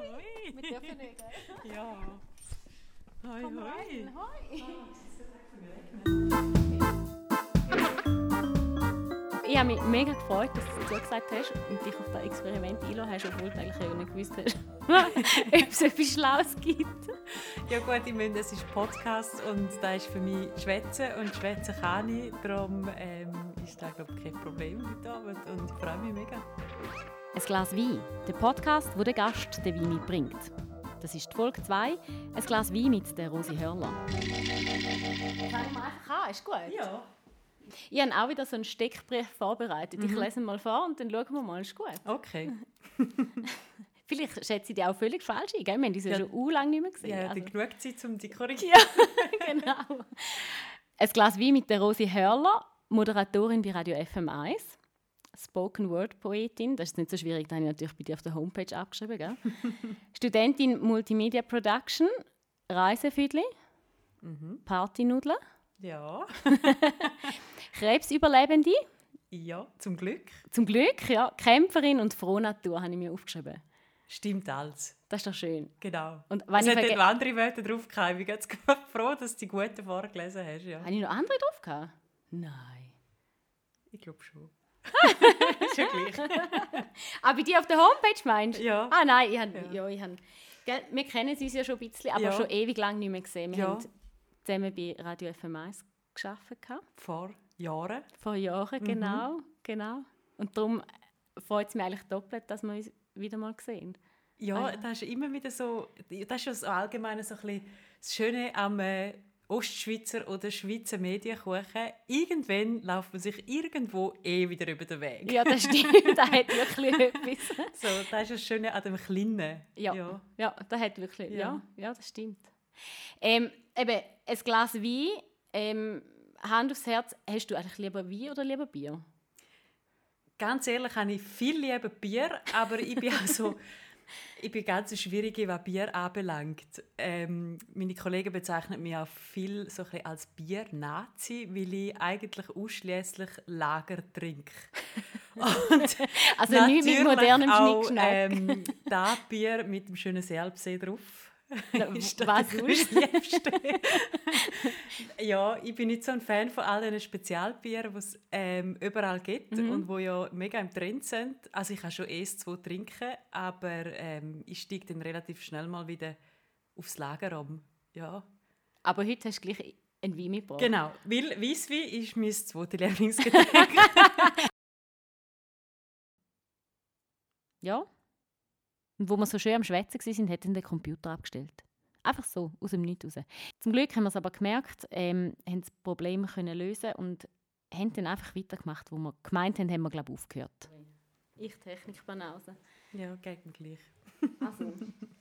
Hoi. Wir dürfen nicht, gell? Ja. Hoi, Komm hoi. rein, hoi. Ich habe mich mega gefreut, dass du zugesagt hast und dich auf das Experiment eingeladen hast, obwohl du eigentlich auch nicht gewusst hast, ob es etwas Schlaues gibt. Ja gut, ich meine, das ist Podcast und da ist für mich Schwätzen und Schwätzen kann ich. Darum ähm, ist das, glaube ich, kein Problem heute Abend und ich freue mich mega. Ein Glas Wein, der Podcast, wo der Gast den Wein mitbringt. Das ist die Folge 2, ein Glas Wein mit der Rosi Hörler. Kann ich mal einfach an, ist gut? Ja. Ich habe auch wieder so einen Steckbrief vorbereitet. Mhm. Ich lese ihn mal vor und dann schauen wir mal, ist gut. Okay. Vielleicht schätze ich dich auch völlig falsch ein, gell? Wir haben uns ja, Ja. schon u lang nicht mehr gesehen. Ja, Also- also. genug Zeit, um dich zu korrigieren. Ja, genau. Ein Glas Wein mit der Rosi Hörler, Moderatorin bei Radio FM1, Spoken Word Poetin, das ist nicht so schwierig, das habe ich natürlich bei dir auf der Homepage abgeschrieben, gell? Studentin Multimedia Production, Reisefüdli, Mhm. Partynudeln, Ja. Krebsüberlebende, Ja, zum Glück. zum Glück, ja, Kämpferin und Frohnatur habe ich mir aufgeschrieben. Stimmt alles. Das ist doch schön. Genau. Und wenn es ich hat noch andere Wörter drauf gehabt. Ich bin ganz froh, dass du die guten vorgelesen hast. Ja. Habe ich noch andere drauf gehabt? Nein. Ich glaube schon. ist ja gleich. Ah, bei dir auf der Homepage meinst du? Ja. Ah nein, ich hab, ja. Ja. ich hab, gell, wir kennen uns ja schon ein bisschen, aber Ja. schon ewig lang nicht mehr gesehen. Wir Ja. haben zusammen bei Radio FM1 gearbeitet, Vor Jahren. vor Jahren, Mhm. genau, genau. Und darum freut es mich eigentlich doppelt, dass wir uns wieder mal sehen. Ja, Ah, ja. das ist immer wieder so, das ist ja so allgemein so ein bisschen das Schöne am äh, Ostschweizer oder Schweizer Medienkuchen. Irgendwann läuft man sich irgendwo eh wieder über den Weg. Ja, das stimmt, das hat wirklich etwas. So, das ist das Schöne an dem Kleinen. Ja, ja. ja. das hat wirklich, ja, Ja. ja, das stimmt. Ähm, eben, ein Glas Wein, ähm, Hand aufs Herz, hast du eigentlich lieber Wein oder lieber Bier? Ganz ehrlich, habe ich viel lieber Bier, aber ich bin auch so, ich bin ganz schwierige, was Bier anbelangt. Ähm, meine Kollegen bezeichnen mich auch viel so ein als Bier-Nazi, weil ich eigentlich ausschließlich Lager trinke. Also nicht mit modernem Schnickschnack. Ähm, da Bier mit dem schönen Selbstsee drauf. Was das Liebste. ja, ich bin nicht so ein Fan von all diesen Spezialbieren, die es ähm, überall gibt Mhm. und die ja mega im Trend sind. Also ich kann schon erst zwei trinken, aber ähm, ich steige dann relativ schnell mal wieder aufs Lager um. Ja, Aber heute hast du gleich ein Wein mitgebracht. genau. Weil Weisswein ist mein zweites Lieblingsgetränk. Ja. Und wo wir so schön am Schwätzen waren, hat dann den Computer abgestellt. Einfach so, aus dem Nichts raus. Zum Glück haben wir es aber gemerkt, ähm, haben das Problem können lösen und haben dann einfach weitergemacht, wo wir gemeint haben, haben wir glaube ich aufgehört. Ich Technikbanause. ja, geht mir gleich. Also,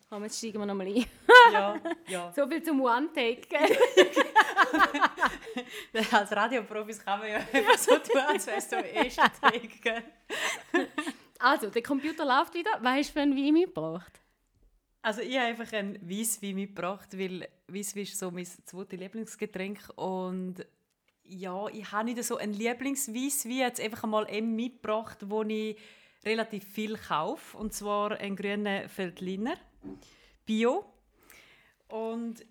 komm, jetzt steigen wir nochmal ein. Ja, ja. So viel zum One-Take. Als Radioprofis kann man ja einfach so tun, als wärst du am ersten Tag. Also, der Computer läuft wieder. Hast du für ein Wein mitgebracht? Also ich habe einfach ein Weisswein mitgebracht, weil Weisswein ist so mein zweites Lieblingsgetränk. Und ja, ich habe nicht so ein Lieblingsweisswein, jetzt einfach einmal einen mitgebracht, wo ich relativ viel kaufe. Und zwar einen grünen Feldliner. Bio. Und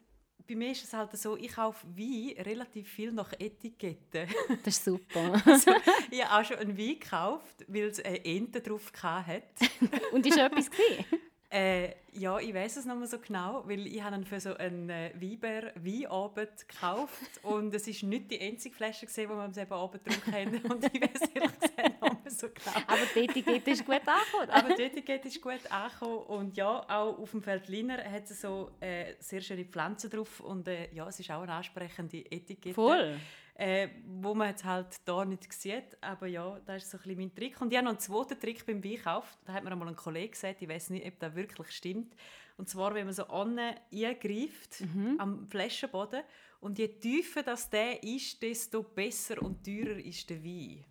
bei mir ist es halt so, ich kaufe Wein relativ viel nach Etiketten. Das ist super. Also, ich habe auch schon einen Wein gekauft, weil es eine Ente drauf hatte. Und ist etwas gesehen? Äh, ja, ich weiß es noch mal so genau, weil ich habe ihn für so einen äh, Weiber Weinabend gekauft und es ist nicht die einzige Flasche gesehen, die wir am selben Abend getrunken haben und ich weiß ehrlich gesagt so genau. Aber die Etikette ist gut angekommen. Aber die Etikette ist gut angekommen und ja, auch auf dem Feldliner hat es so äh, sehr schöne Pflanzen drauf und äh, ja, es ist auch eine ansprechende Etikette. Voll. Äh, wo man jetzt halt da nicht sieht. Aber ja, das ist so ein bisschen mein Trick. Und ich habe noch einen zweiten Trick beim Weinkauf. Da hat mir einmal ein Kollege gesagt, ich weiß nicht, ob das wirklich stimmt. Und zwar, wenn man so eingreift, am Flaschenboden, und je tiefer das der ist, desto besser und teurer ist der Wein.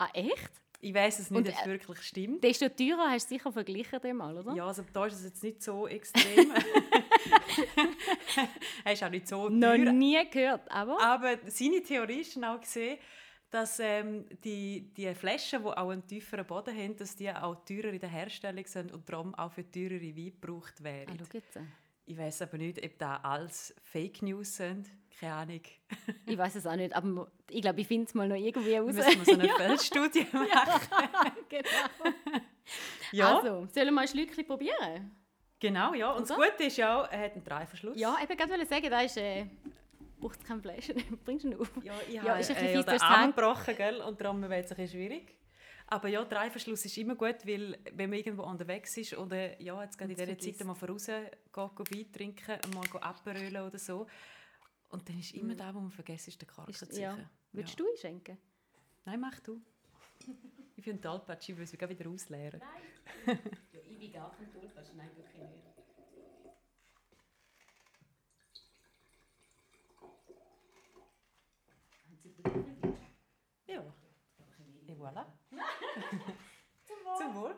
Ah, echt? Ich weiß es nicht, Und, ob es äh, wirklich stimmt. Desto teurer hast du sicher verglichen dem mal, oder? Ja, also da ist es jetzt nicht so extrem. er ist auch nicht so Noch teuer. nie gehört, aber... Aber seine Theorie ist auch gesehen, dass ähm, die, die Flaschen, die auch einen tieferen Boden haben, dass die auch teurer in der Herstellung sind und darum auch für teurere Wein gebraucht werden. Ah. Ich weiß aber nicht, ob das alles Fake News sind. Keine Ahnung. Ich weiß es auch nicht, aber ich glaube, ich finde es mal noch irgendwie raus. Müssen wir so eine Feldstudie machen? genau. Ja, Also, sollen wir mal ein Schlückchen probieren? genau, ja. Und das Oder? Gute ist ja, er hat einen Dreiverschluss. Ja, ich wollte gerade sagen, da ist... Äh, braucht kein Fleisch. Bringst du ihn auf? Ja, ich Ja, habe ist ein äh, ja, den Arm gebrochen, gell? und darum wird es ein bisschen schwierig. Aber ja, Dreiverschluss ist immer gut, weil wenn man irgendwo unterwegs ist oder ja, jetzt gerade in dieser. Zeit mal voraus geht Wein trinken, mal abrölen oder so. Und dann ist immer da, wo man vergisst, ist der zu ja. Würdest Ja. du einschenken? Nein, mach du. ich finde Talpatsch, ich will es wieder ausleeren. Ja, ich bin gar kein Tollpatsch. Nein, wirklich nicht. Ja. Et voilà. Zum Wohl.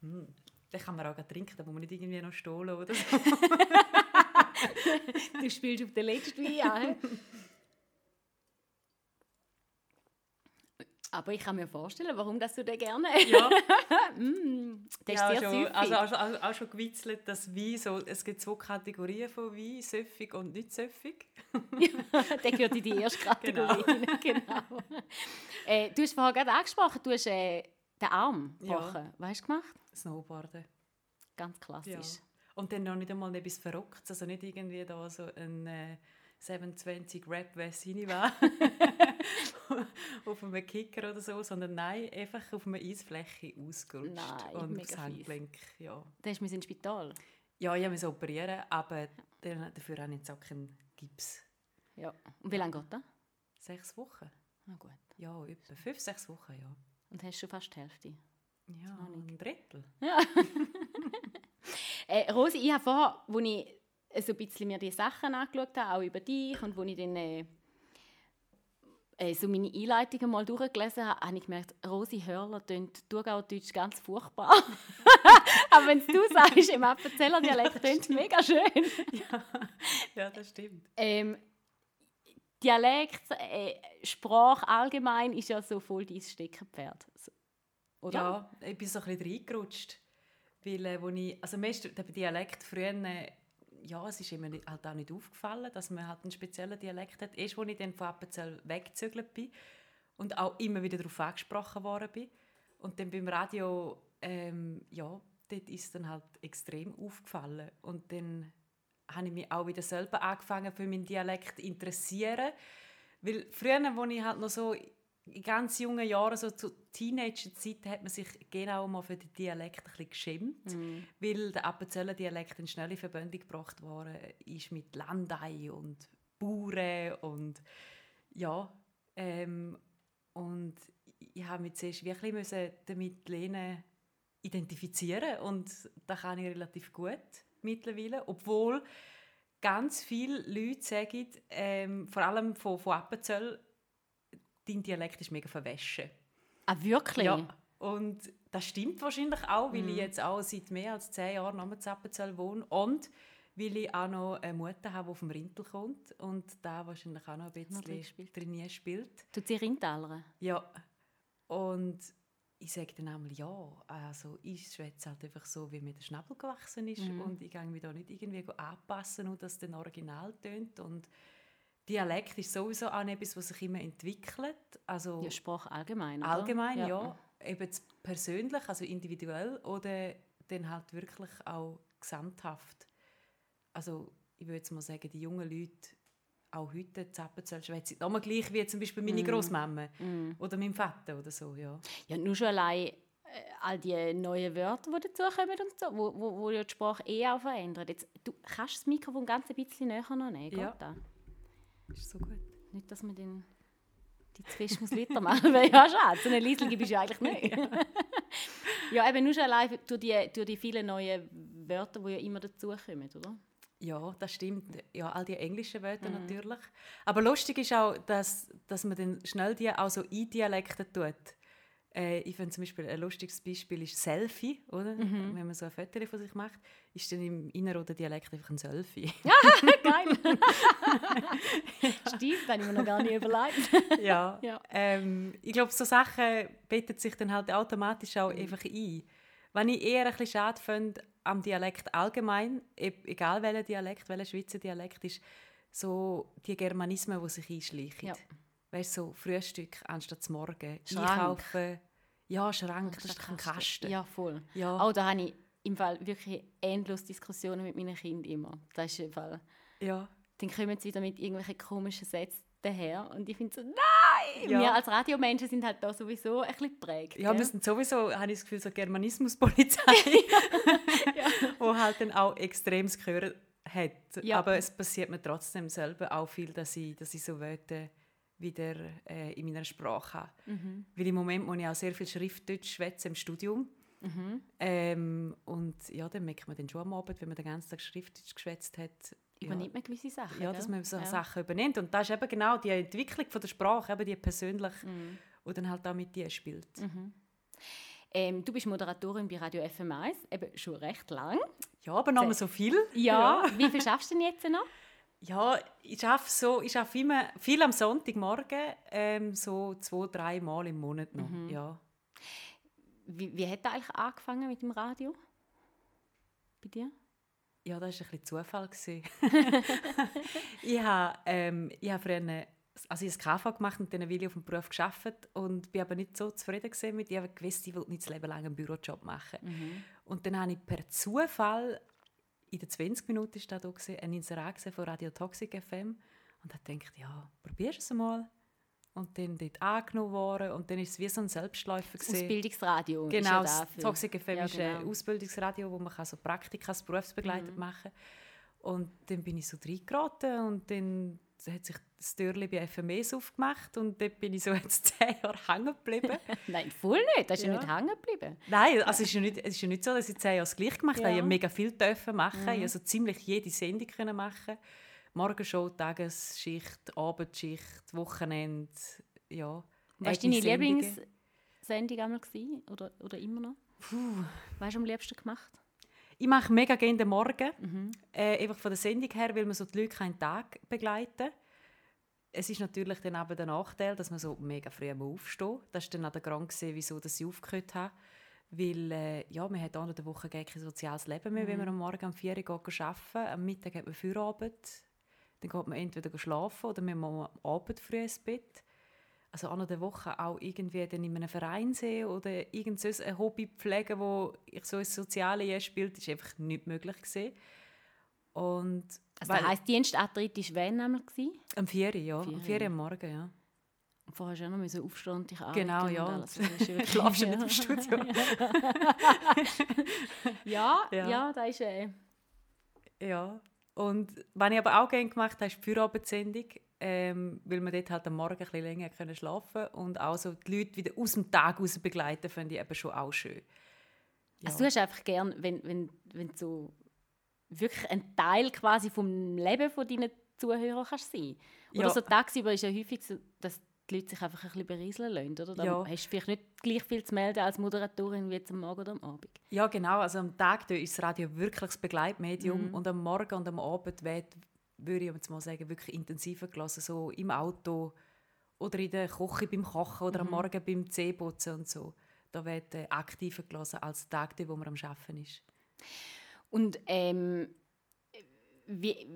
Hm. Den kann man auch trinken, da muss man nicht irgendwie noch stohlen oder so. Du spielst auf den letzten hä? Aber ich kann mir vorstellen, warum das du den gerne Ja, mm, Der ist ja sehr schon, also auch, schon- auch, schon gewitzelt, dass Wein so, es gibt zwei Kategorien von Wein, süffig und nicht süffig. der gehört in die erste Kategorie. Genau. genau. Äh, du hast vorhin gerade angesprochen, du hast äh, den Arm Ja. gebrochen. Was hast du gemacht? Snowboarden. Ganz klassisch. Ja. Und dann noch nicht einmal etwas Verrücktes, also nicht irgendwie da so ein äh, 720 Rap Vessini war auf einem Kicker oder so, sondern nein, einfach auf einer Eisfläche ausgerutscht Nein, und mega aufs. Handgelenk. Ja. Da hast du ins Spital. ja, ich musste operieren, aber dann, dafür habe ich jetzt auch keinen Gips. Ja. Und wie lange geht das? Sechs Wochen? Na gut. Ja, etwa fünf, sechs Wochen, ja. Und hast schon fast die Hälfte. Ja, ein Drittel. Äh, Rosi, ich habe vorher, als ich so ein bisschen mir die Sachen angeschaut habe, auch über dich, und als ich dann äh, äh, so meine Einleitungen mal durchgelesen habe, habe ich gemerkt, Rosi Hörler tönt Thurgauerdeutsch ganz furchtbar. Aber wenn du sagst, im Appenzeller Dialekt tönt es mega schön. Ja, das stimmt. Ähm, Dialekt, äh, Sprache allgemein ist ja so voll dein Steckenpferd. Oder? Ja, ich bin so ein bisschen reingerutscht. Weil, äh, wo ich, also mir der Dialekt früher, ja, es ist immer halt auch nicht aufgefallen, dass man halt einen speziellen Dialekt hat. Erst, als ich dann von Appenzell weggezögert bin und auch immer wieder darauf angesprochen worden bin. Und dann beim Radio, ähm, ja, dort ist dann halt extrem aufgefallen. Und dann habe ich mich auch wieder selber angefangen für meinen Dialekt zu interessieren. Weil früher, als ich halt noch so in ganz jungen Jahren, so zur Teenagerzeit, hat man sich genau mal für den Dialekt ein bisschen geschämt, weil der Appenzeller Dialekt in schnelle Verbindung gebracht worden ist mit Landei und Bauern und ja, ähm, und ich habe mich zuerst wirklich müssen damit lernen, identifizieren und das kann ich relativ gut mittlerweile, obwohl ganz viele Leute sagen, ähm, vor allem von, von Appenzell, dein Dialekt ist mega verwaschen. Ah, wirklich? Ja, und das stimmt wahrscheinlich auch, weil Mhm. ich jetzt auch seit mehr als zehn Jahren am Zappenzell wohne und weil ich auch noch eine Mutter habe, die vom Rintel kommt und da wahrscheinlich auch noch ein bisschen drin spielt. Tut sie Rindtaler? Ja, und ich sage dann einmal, ja, also ich schwätze halt einfach so, wie mir der Schnabel gewachsen ist Mhm. und ich gehe mich da nicht irgendwie anpassen, nur dass es dann original tönt und Dialekt ist sowieso auch etwas, was sich immer entwickelt, also Ja, Sprache allgemein, oder? allgemein, ja. eben jetzt persönlich, also individuell oder dann halt wirklich auch gesamthaft. Also ich würde jetzt mal sagen, die jungen Leute, auch heute Zappenzell schwätzen, nochmal gleich wie zum Beispiel meine Großmama oder mein Vater oder so, ja. Ja, nur schon allein äh, all die neuen Wörter, die dazukommen und so, wo, wo, wo ja die Sprache eh auch verändert. Jetzt, du kannst das Mikrofon ganz ein bisschen näher noch nehmen, geht Ja. das? Ist so gut. Nicht, dass man den die Zwischen muss Liter machen, wäre ja schade. So eine Liesel gibt es ja eigentlich nicht. ja, eben nur schon allein durch die, durch die vielen neuen Wörter, die ja immer dazukommen, oder? Ja, das stimmt. Ja, all die englischen Wörter natürlich. Aber lustig ist auch, dass, dass man dann schnell die auch so eindialekten tut. Äh, ich finde zum Beispiel ein lustiges Beispiel ist Selfie, oder? Mhm. Wenn man so ein Foto von sich macht, ist dann im Innerrhoder Dialekt einfach ein Selfie. Geil. Stimmt, habe ich mir noch gar nicht überlegt. ja. Ja. Ähm, ich glaube, so Sachen bettet sich dann halt automatisch auch einfach ein. Wenn ich eher ein bisschen schade finde am Dialekt allgemein, e- egal welcher Dialekt, welcher Schweizer Dialekt, ist so die Germanismen, die sich einschleichen. Ja. Weißt du, so Frühstück anstatt zum Morgen, Schrank. einkaufen. Ja, Schrank, das ist doch ein Kasten. Ja, voll. Ja. Auch da habe ich im Fall wirklich endlos Diskussionen mit meinen Kindern immer. Das ist im Fall... ja. Dann kommen sie wieder mit irgendwelchen komischen Sätzen daher und ich finde so, nein! Ja. Wir als Radiomenschen sind halt da sowieso ein bisschen geprägt. Ja, gell? wir sind sowieso, habe ich das Gefühl, so Germanismuspolizei, wo halt dann auch extremes Gehör hat. Ja. Aber es passiert mir trotzdem selber auch viel, dass ich, dass ich so Wörter wieder äh, in meiner Sprache habe. Mhm. Weil im Moment muss ich auch sehr viel Schriftdeutsch schwätzen im Studium. Mhm. Ähm, und ja, dann merkt man dann schon am Abend, wenn man den ganzen Tag Schriftdeutsch geschwätzt hat, ja, Übernimmt man gewisse Sachen, ja, gell? dass man so Ja. Sachen übernimmt. Und das ist eben genau die Entwicklung von der Sprache, eben die persönlich, Mhm. die dann halt auch mit dir spielt. Ähm, du bist Moderatorin bei Radio FM1, eben schon recht lang. Ja, aber noch mal so viel. Ja. Wie viel schaffst du denn jetzt noch? Ja, ich arbeite so, ich arbeite immer viel am Sonntagmorgen, ähm, so zwei, drei Mal im Monat noch. Mhm. Ja. Wie, wie hat das eigentlich angefangen mit dem Radio? Bei dir? ja, das war ein bisschen Zufall. ich habe ähm, ich habe früher eine, also ich habe KV gemacht und dann will ich auf dem Beruf gearbeitet und bin aber nicht so zufrieden gewesen mit. Ich habe gewusst, ich will nicht das Leben lang einen Bürojob machen. Mhm. Und dann habe ich per Zufall in den 20 Minuten ist da ein Inserat von Radio Toxic FM und habe gedacht, ja, probierst es mal. Und dann dort angenommen worden und dann ist es wie so ein Selbstläufer gewesen. Ausbildungsradio ist Genau, ja das dafür. Toxic FM Ja, ist ein genau. Ausbildungsradio, wo man so Praktika als berufsbegleitet Mhm. machen kann. Und dann bin ich so reingeraten und dann hat sich das Türchen bei FMS aufgemacht und dort bin ich so jetzt zehn Jahre hängen geblieben. Nein, voll nicht. Das ist ja, Ja. nicht hängen geblieben. Nein, also es ist ja nicht, es ist ja nicht so, dass ich zehn Jahre das gleich gemacht habe. Ich Ja. habe mega viel dürfen machen. Mhm. Ich also ziemlich jede Sendung können machen. Morgenshow, Tagesschicht, Abendschicht, Wochenende, ja. Was war deine. Lieblingssendung einmal? Oder, oder immer noch? Puh. Was hast du am liebsten gemacht? Ich mache mega gerne den Morgen. Mhm. Äh, einfach von der Sendung her, weil man so die Leute keinen Tag begleiten. Es ist natürlich dann aber der Nachteil, dass man so mega früh aufstehen muss. Das war dann auch der Grund, gewesen, wieso dass ich aufgehört habe. Weil äh, ja, man hat unter der Woche gar kein soziales Leben mehr, wenn man am Morgen um 4 Uhr arbeiten Am Mittag hat man Feierabend. Dann geht man entweder schlafen oder man muss am Abend früh ins Bett. Also unter der Woche auch irgendwie dann in einem Verein sehen oder irgend so ein Hobby pflegen, wo ich so ins Soziale spielt, ist einfach nicht möglich gewesen. Und Also das heisst, Dienstantritt war wann einmal? am 4 Uhr, ja. Vier Am Uhr. 4 Uhr am Morgen, ja. Und vorher auch noch müssen aufstehen und dich Genau, anlegen ja. und alles. Schlafst du nicht im Studio? ja, Ja. ja, das ist... Äh, Ja. Und was ich aber auch gerne gemacht habe, ist die Feierabendsendung, ähm, weil man dort halt am Morgen ein bisschen länger können schlafen und auch so die Leute wieder aus dem Tag raus begleiten, finde ich eben schon auch schön. Ja. Also du hast einfach gern, wenn, wenn, wenn du so wirklich ein Teil quasi vom Leben von deinen Zuhörern kannst sein. Oder Ja. so tagsüber ist ja häufig so, dass die Leute sich einfach ein bisschen berieseln lassen, oder? Dann Ja. hast du vielleicht nicht gleich viel zu melden als Moderatorin wie jetzt am Morgen oder am Abend. Ja, genau. Also am Tag ist das Radio wirklich das Begleitmedium Mhm. und am Morgen und am Abend wird, würde ich jetzt mal sagen, wirklich intensiver gelassen, so im Auto oder in der Küche beim Kochen oder am Mhm. Morgen beim Zähneputzen und so. Da wird äh, aktiver gelassen als Tag, wo man am Arbeiten ist. Und ähm, wie,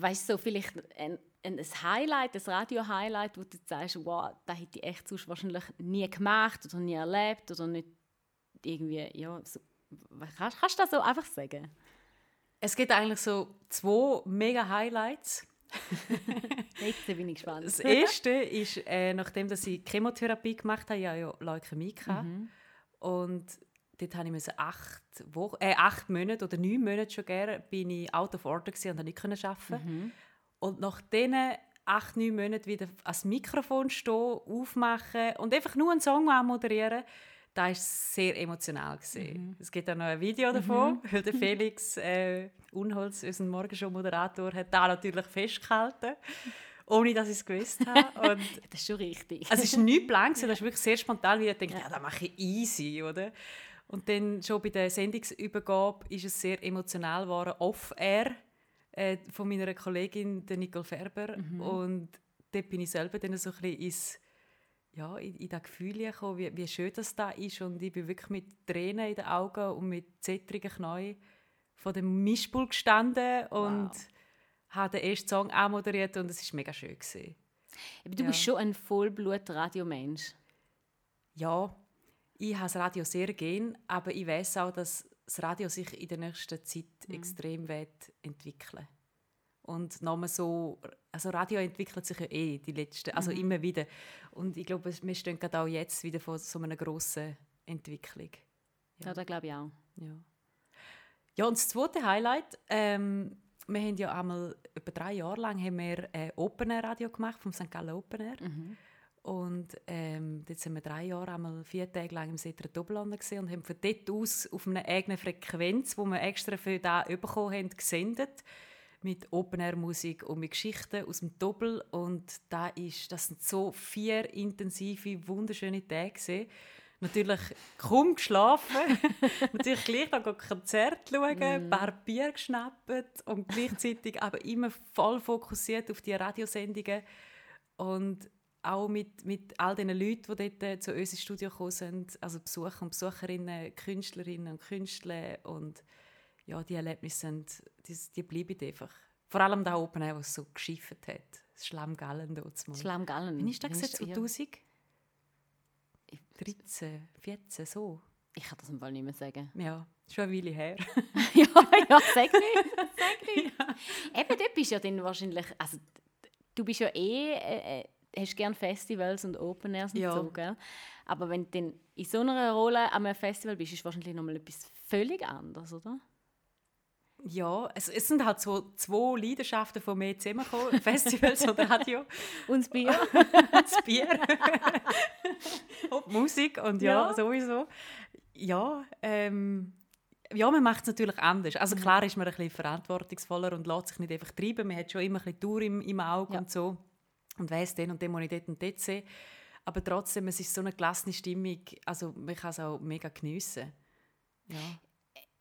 weißt du, so vielleicht ein, ein Highlight, ein Radio-Highlight, wo du sagst, wow, das hätte ich echt sonst wahrscheinlich nie gemacht oder nie erlebt oder nicht irgendwie, ja, so, kannst, kannst du das so einfach sagen? Es gibt eigentlich so zwei mega Highlights. Jetzt bin ich gespannt. Das erste ist, äh, nachdem dass ich Chemotherapie gemacht habe, ich hatte ja Leukämie. gehabt. Mhm. Und dort habe ich acht, Wochen, äh, acht Monate oder neun Monate schon gerne, bin ich out of order und konnte nicht können arbeiten. Mhm. Und nach diesen acht, neun Monaten wieder ans Mikrofon stehen, aufmachen und einfach nur einen Song moderieren, das war sehr emotional. Mhm. Es gibt auch noch ein Video davon, weil der Felix äh, Unholz, unser Morgenshow-Moderator, hat da natürlich festgehalten. ohne dass ich es gewusst habe. Und das ist schon richtig. also es war nicht plan, das ist wirklich sehr spontan, weil ich dachte, ja, das mache ich easy, oder? Und dann schon bei der Sendungsübergabe ist es sehr emotional geworden, off-air, äh, von meiner Kollegin, der Nicole Ferber. Und dort bin ich selber dann so ein bisschen ins, ja, in, in das Gefühl gekommen, wie, wie schön das da ist. Und ich bin wirklich mit Tränen in den Augen und mit zittrigen Knien vor dem Mischpult gestanden und Wow. habe den ersten Song auch moderiert und es war mega schön. Gewesen. Aber du Ja. bist schon ein Vollblut-Radiomensch. Ja, ich habe das Radio sehr gern, aber ich weiß auch, dass das Radio sich in der nächsten Zeit extrem wird entwickeln und nochmal so, also Radio entwickelt sich ja eh die letzten, also immer wieder. Und ich glaube, wir stehen gerade auch jetzt wieder vor so einer grossen Entwicklung. Ja, das glaube ich auch. Ja. Ja, und das zweite Highlight, ähm, wir haben ja einmal, etwa drei Jahre lang haben wir ein Open Air Radio gemacht, vom St. Gallen Open Air. Und ähm, dort sind wir drei Jahre einmal vier Tage lang im Setter Doppellanden gesehen und haben von dort aus auf einer eigenen Frequenz, wo wir extra für da bekommen haben, gesendet mit Open Air Musik und mit Geschichten aus dem Doppel. Und da ist, das sind so vier intensive, wunderschöne Tage gewesen. Natürlich kaum geschlafen, natürlich gleich noch ein Konzert schauen, ein paar Bier geschnappt und gleichzeitig aber immer voll fokussiert auf die Radiosendungen. Und auch mit, mit all den Leuten, die dort äh, zu uns ins Studio gekommen sind, also Besucher und Besucherinnen, Künstlerinnen und Künstler. Und ja, die Erlebnisse sind, die, die bleiben einfach. Vor allem da oben, wo es so geschifft hat. Das Schlammgallen dort mal. Schlammgallen. Wann ist das gewesen? ja. 2013, 14, so? Ich kann das im Fall nicht mehr sagen. Ja, schon eine Weile her. ja, ja, sag nicht. Sag nicht. Eben, dort bist du ja dann wahrscheinlich, also du bist ja eh, äh, äh, hast gern Festivals und Open Airs und Ja. so, gell? Aber wenn du dann in so einer Rolle an einem Festival bist, ist es wahrscheinlich nochmal etwas völlig anderes, oder? Ja, es, es sind halt so zwei Leidenschaften von mir zusammengekommen, Festivals oder Radio. Und das Bier? das Bier und Musik und ja, Ja. sowieso. Ja, ähm, ja, man macht es natürlich anders. Also klar ist man ein bisschen verantwortungsvoller und lässt sich nicht einfach treiben. Man hat schon immer ein bisschen Tour im, im Auge Ja. und so und weiss, den und den muss ich dort und dort sehen. Aber trotzdem, es ist so eine gelassene Stimmung, also man kann es auch mega geniessen. Ja.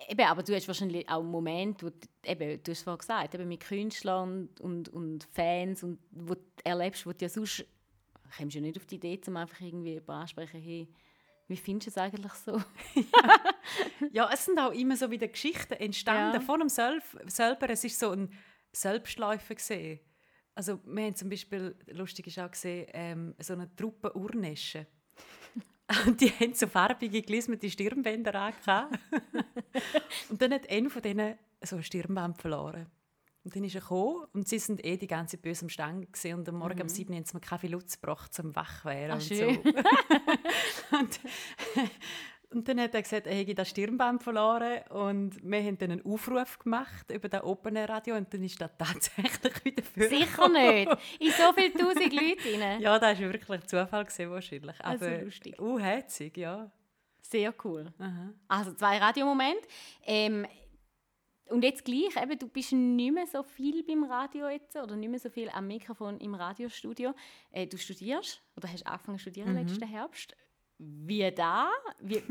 Eben, aber du hast wahrscheinlich auch Momente, wo du, eben, du hast vorhin gesagt, eben mit Künstlern und, und, Fans, und wo du erlebst, wo du ja sonst, kommst du ja nicht auf die Idee, um einfach irgendwie ansprechen, hey, wie findest du es eigentlich so? Ja, es sind auch immer so wieder Geschichten entstanden Ja. von dem Self selber. Es ist so ein Selbstläufer gesehen. Also wir haben zum Beispiel, lustig ist auch gesehen, ähm, so eine Truppe Urneschen. Und die haben so farbige, gelismete Stirnbänder angehabt. und dann hat einer von denen so ein Stirnband verloren. Und dann ist er gekommen und sie sind eh die ganze böse am Stand gewesen. und am Morgen um 7 Uhr haben sie mir Kaffee Lutz gebracht, zum wach werden Ah, und so. und, und dann hat er gesagt, er hätte das Stirnband verloren und wir haben dann einen Aufruf gemacht über das Open Air Radio und dann ist das tatsächlich wieder für Sicher nicht. In so viele tausend Leute rein. Ja, das war wirklich Zufall gewesen, wahrscheinlich. Also Aber lustig. unherzig, ja. Sehr cool. Aha. Also zwei Radiomomente. Ähm, und jetzt gleich, eben, du bist nicht mehr so viel beim Radio jetzt oder nicht mehr so viel am Mikrofon im Radiostudio. Äh, du studierst oder hast angefangen zu studieren letzten Herbst. Wie da? Wie,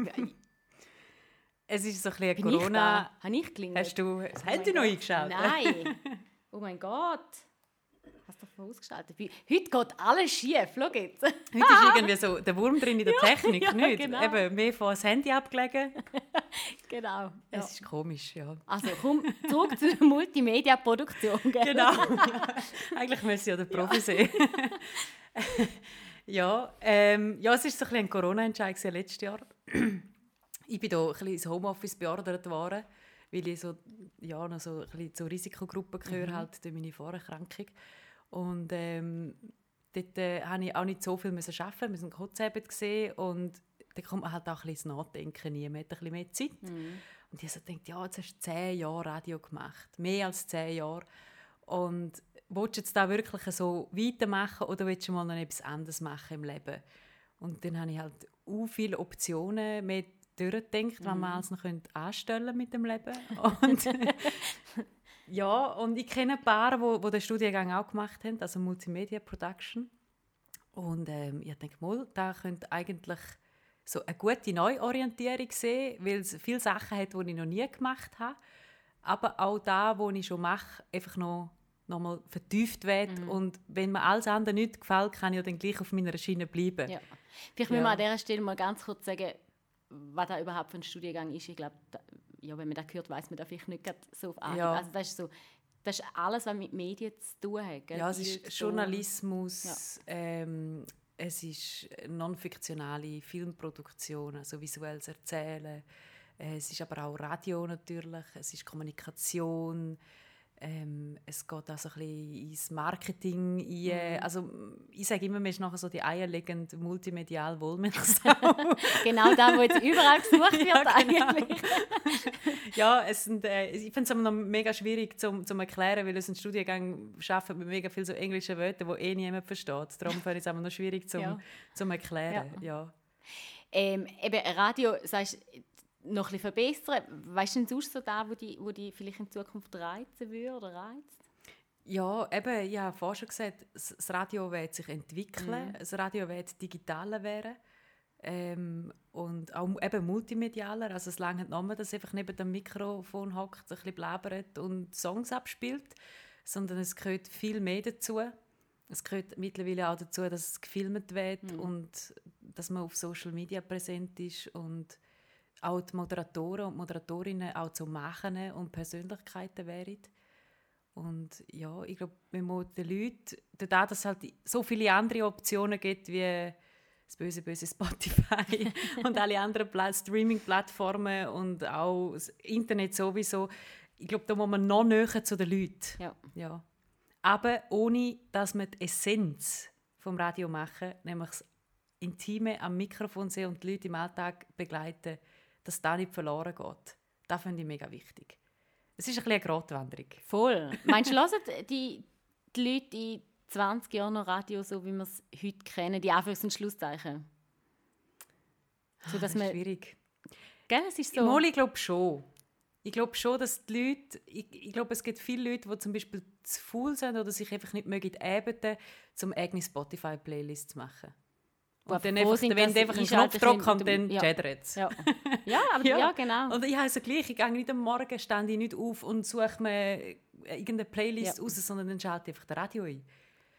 Es ist so ein bisschen bin Corona. ich? Habe ich? Hast du das Oh Handy noch eingeschaut? Nein. Oh mein Gott. Hast du davon ausgeschaltet? Heute geht alles schief. Schau jetzt. Heute ist irgendwie so der Wurm drin in der Technik, ja, nicht? genau. Eben mehr von das Handy abgelegen. genau. Ja. Es ist komisch, ja. Also komm zurück zur Multimedia-Produktion. Genau. ja. Eigentlich müsste ja der Profi sein. Ja, ähm, ja, es war so ein, ein Corona-Entscheid letztes Jahr. ich bin da ein bisschen ins Homeoffice beordert worden, weil ich so, ja, noch so ein bisschen zur Risikogruppe gehöre, halt durch meine Vorerkrankung. Und ähm, dort äh, habe ich auch nicht so viel müssen arbeiten. Wir waren Kurzarbeit gesehen und da kommt man halt auch ein bisschen ins Nachdenken. Man hat ein bisschen mehr Zeit. Und ich so gedacht, ja, jetzt hast du zehn Jahre Radio gemacht. Mehr als zehn Jahre. Und willst du jetzt da wirklich so weitermachen oder willst du mal noch etwas anderes machen im Leben? Und dann habe ich halt auch viele Optionen mehr durchgedacht, was man alles noch anstellen mit dem Leben. Und Ja, und ich kenne ein paar, die wo den Studiengang auch gemacht haben, also Multimedia Production. Und ähm, ich denke mal, da könnte eigentlich so eine gute Neuorientierung sein, weil es viele Sachen hat, die ich noch nie gemacht habe. Aber auch da, wo ich schon mache, einfach noch, noch mal vertieft wird. Mhm. Und wenn mir alles andere nicht gefällt, kann ich ja dann gleich auf meiner Schiene bleiben. Ja. Vielleicht ja. müssen wir an dieser Stelle mal ganz kurz sagen, was da überhaupt für ein Studiengang ist. Ich glaube, ja, wenn man das hört, weiß man da vielleicht nicht so auf Anhieb. Ja. Also das ist so das ist alles, was mit Medien zu tun hat. Gell? Ja, es ist Journalismus, ja. ähm, es ist non-fiktionale Filmproduktion, also visuelles Erzählen. Es ist aber auch Radio natürlich, es ist Kommunikation, ähm, es geht auch so ein bisschen ins Marketing ein. Mhm. Also ich sage immer, man ist nachher so die eierlegende multimedial Wohlmilchsau. genau da, wo jetzt überall gesucht wird ja, genau. eigentlich. ja, es sind, äh, ich finde es aber noch mega schwierig zu zum erklären, weil es ein Studiengang schafft mit mega viel so englische Wörter, die eh niemand versteht. Darum finde ich es aber noch schwierig zum, ja. zum erklären. Ja. ja. Ähm, eben Radio, sagst, noch ein bisschen verbessern. Weißt du denn sonst so da, wo die, wo die vielleicht in Zukunft reizen würde oder reizt? Ja, eben, ich habe vorhin schon gesagt, das Radio wird sich entwickeln, mhm. das Radio wird digitaler werden ähm, und auch eben multimedialer. Also es lange nicht nur, dass einfach neben dem Mikrofon hockt, ein bisschen bläbert und Songs abspielt, sondern es gehört viel mehr dazu. Es gehört mittlerweile auch dazu, dass es gefilmt wird mhm. und dass man auf Social Media präsent ist und auch die Moderatoren und Moderatorinnen auch zu Machen und Persönlichkeiten wären. Und ja, ich glaube, wenn man den Leuten, dadurch, dass es halt so viele andere Optionen gibt, wie das böse, böse Spotify und alle anderen Streaming-Plattformen und auch das Internet sowieso, ich glaube, da muss man noch näher zu den Leuten. Ja. ja. Aber ohne, dass man die Essenz vom Radio machen, nämlich das Intime am Mikrofon sehen und die Leute im Alltag begleiten, dass das nicht verloren geht. Das finde ich mega wichtig. Es ist ein bisschen eine Grotwanderung. Voll. Meinst du, hören die, die Leute in 20 Jahren noch Radio, so wie wir es heute kennen, die Anführungs- und Schlusszeichen? So, dass das ist schwierig. Gell, es ist so. Mal, ich glaube schon. Ich glaube schon, dass die Leute, ich, ich glaube, es gibt viele Leute, die zum Beispiel zu faul sind oder sich einfach nicht mögen, eben, um eigene Spotify-Playlist zu machen. Und dann einfach, sind, wenn du einfach einen Knopf drückst und dann ja. es. Ja. ja, ja. ja. genau. Und ich also gleich, ich gehe nicht am Morgen, stände nicht auf und suche mir irgendeine Playlist ja. raus, sondern dann schalte ich einfach das Radio ein.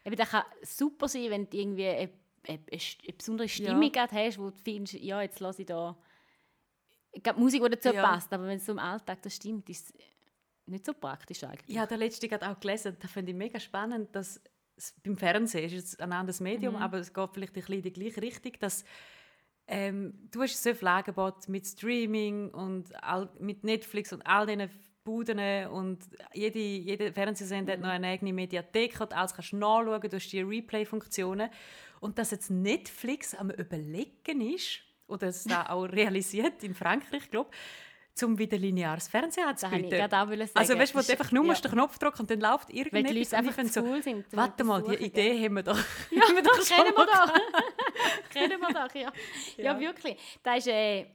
Eben, das kann super sein, wenn du irgendwie eine, eine, eine besondere Stimmung ja. hast, wo du findest, ja, jetzt lasse ich da ich glaube, Musik, die dazu ja. passt, aber wenn es so im Alltag das stimmt, ist es nicht so praktisch eigentlich. Ich habe da letzte auch gelesen, das finde ich mega spannend, dass beim Fernsehen ist es ein anderes Medium, mhm. aber es geht vielleicht ein bisschen in die gleiche Richtung, dass ähm, du hast so viel Angebot mit Streaming und all, mit Netflix und all diesen Buden und jede, jeder Fernsehsender mhm. hat noch eine eigene Mediathek, und alles kannst du nachschauen, du hast die Replay-Funktionen und dass jetzt Netflix am überlegen ist, oder es da auch realisiert in Frankreich, glaube ich, um wieder lineares Fernsehen anzubieten. Also weißt du, du einfach nur ja. den Knopf drückst und dann läuft irgendetwas. Wenn die Leute einfach zu cool sind. Warte mal, die Idee ja. haben wir doch. Ja, haben wir doch kennen wir doch. kennen wir doch, ja. ja. Ja, wirklich. Das ist äh,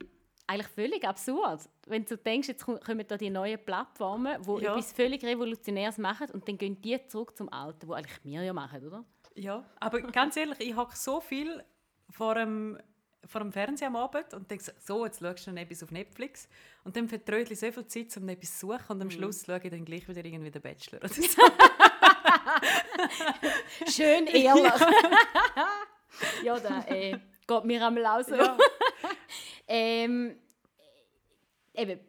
eigentlich völlig absurd. Wenn du denkst, jetzt kommen da die neuen Plattformen, die ja. etwas völlig Revolutionäres machen und dann gehen die zurück zum Alten, wo eigentlich wir ja machen, oder? Ja, aber ganz ehrlich, ich habe so viel vor einem vor dem Fernseher am Abend und denkst, so, jetzt schaust du noch etwas auf Netflix. Und dann vertrödel ich so viel Zeit, um etwas zu suchen und am mhm. Schluss schaue ich dann gleich wieder irgendwie den Bachelor oder so. Schön ehrlich. ja, da äh, geht mir einmal auch so. Ja. ähm, eben,